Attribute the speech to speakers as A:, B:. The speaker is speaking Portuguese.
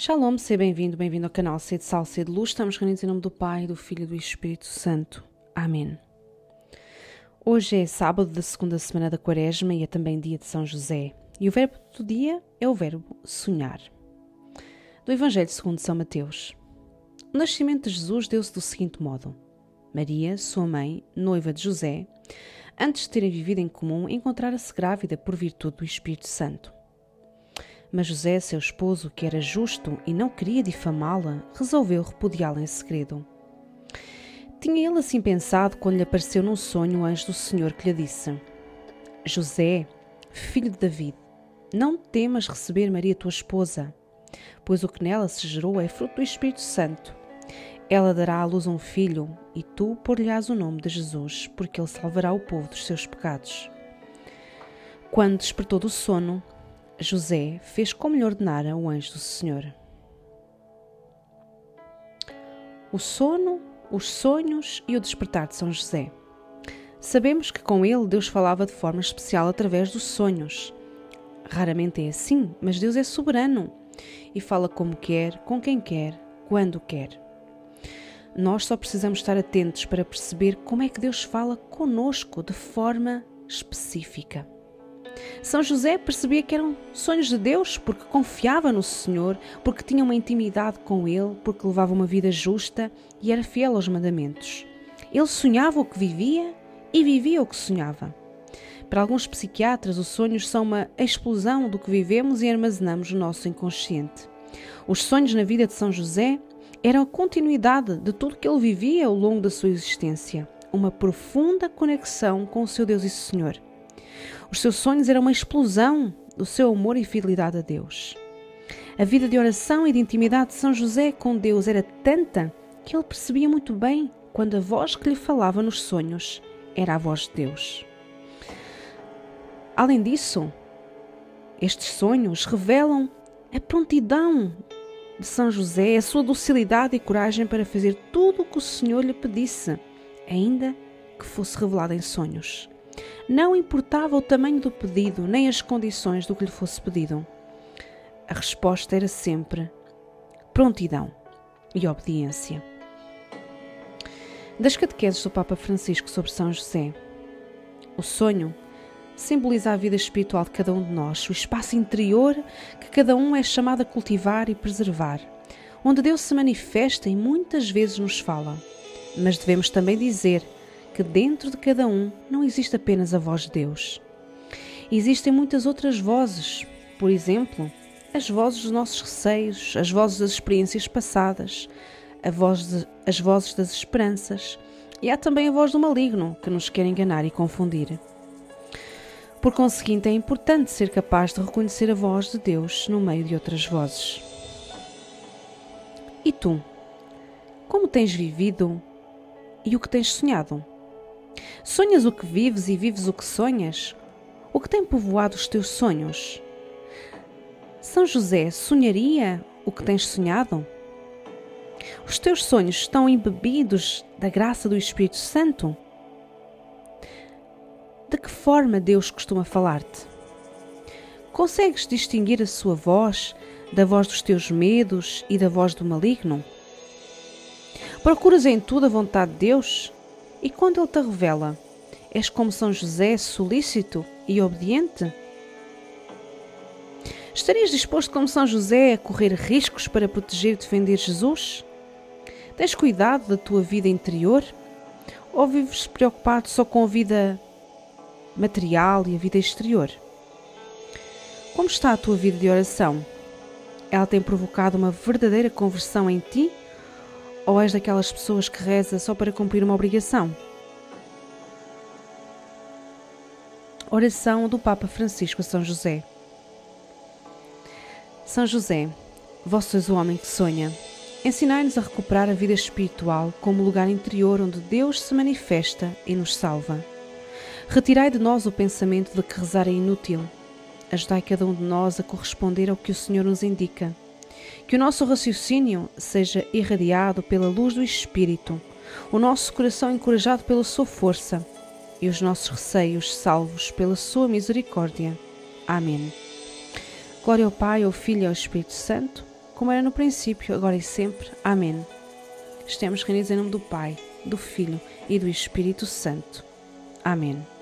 A: Shalom, seja bem-vindo, bem-vindo ao canal Sede Sal, Sede Luz. Estamos reunidos em nome do Pai, do Filho e do Espírito Santo. Amém. Hoje é sábado da segunda semana da Quaresma e é também dia de São José. E o verbo do dia é o verbo sonhar. Do Evangelho segundo São Mateus. O nascimento de Jesus deu-se do seguinte modo. Maria, sua mãe, noiva de José, antes de terem vivido em comum, encontrara-se grávida por virtude do Espírito Santo. Mas José, seu esposo, que era justo e não queria difamá-la, resolveu repudiá-la em segredo. Tinha ele assim pensado quando lhe apareceu num sonho o anjo do Senhor que lhe disse: José, filho de David, não temas receber Maria tua esposa, pois o que nela se gerou é fruto do Espírito Santo. Ela dará à luz um filho, e tu por-lhe-ás o nome de Jesus, porque ele salvará o povo dos seus pecados. Quando despertou do sono, José fez como lhe ordenara o anjo do Senhor. O sono, os sonhos e o despertar de São José. Sabemos que com ele Deus falava de forma especial através dos sonhos. Raramente é assim, mas Deus é soberano e fala como quer, com quem quer, quando quer. Nós só precisamos estar atentos para perceber como é que Deus fala conosco de forma específica. São José percebia que eram sonhos de Deus porque confiava no Senhor, porque tinha uma intimidade com Ele, porque levava uma vida justa e era fiel aos mandamentos. Ele sonhava o que vivia e vivia o que sonhava. Para alguns psiquiatras, os sonhos são uma explosão do que vivemos e armazenamos no nosso inconsciente. Os sonhos na vida de São José eram a continuidade de tudo que ele vivia ao longo da sua existência, uma profunda conexão com o seu Deus e Senhor. Os seus sonhos eram uma explosão do seu amor e fidelidade a Deus. A vida de oração e de intimidade de São José com Deus era tanta que ele percebia muito bem quando a voz que lhe falava nos sonhos era a voz de Deus. Além disso, estes sonhos revelam a prontidão de São José, a sua docilidade e coragem para fazer tudo o que o Senhor lhe pedisse, ainda que fosse revelado em sonhos. Não importava o tamanho do pedido, nem as condições do que lhe fosse pedido. A resposta era sempre prontidão e obediência. Das catequeses do Papa Francisco sobre São José, o sonho simboliza a vida espiritual de cada um de nós, o espaço interior que cada um é chamado a cultivar e preservar, onde Deus se manifesta e muitas vezes nos fala. Mas devemos também dizer que dentro de cada um não existe apenas a voz de Deus. Existem muitas outras vozes, por exemplo, as vozes dos nossos receios, as vozes das experiências passadas, voz de, as vozes das esperanças, e há também a voz do maligno que nos quer enganar e confundir. Por conseguinte, é importante ser capaz de reconhecer a voz de Deus no meio de outras vozes. E tu? Como tens vivido e o que tens sonhado? Sonhas o que vives e vives o que sonhas? O que tem povoado os teus sonhos? São José sonharia o que tens sonhado? Os teus sonhos estão embebidos da graça do Espírito Santo? De que forma Deus costuma falar-te? Consegues distinguir a sua voz da voz dos teus medos e da voz do maligno? Procuras em tudo a vontade de Deus? E quando Ele te revela, és como São José, solícito e obediente? Estarias disposto, como São José, a correr riscos para proteger e defender Jesus? Tens cuidado da tua vida interior? Ou vives preocupado só com a vida material e a vida exterior? Como está a tua vida de oração? Ela tem provocado uma verdadeira conversão em ti ou és daquelas pessoas que reza só para cumprir uma obrigação? Oração do Papa Francisco a São José. São José, vós sois o homem que sonha. Ensinai-nos a recuperar a vida espiritual como lugar interior onde Deus se manifesta e nos salva. Retirai de nós o pensamento de que rezar é inútil. Ajudai cada um de nós a corresponder ao que o Senhor nos indica que o nosso raciocínio seja irradiado pela luz do Espírito, o nosso coração encorajado pela sua força e os nossos receios salvos pela sua misericórdia. Amém. Glória ao Pai, ao Filho e ao Espírito Santo, como era no princípio, agora e sempre. Amém. Estamos reunidos em nome do Pai, do Filho e do Espírito Santo. Amém.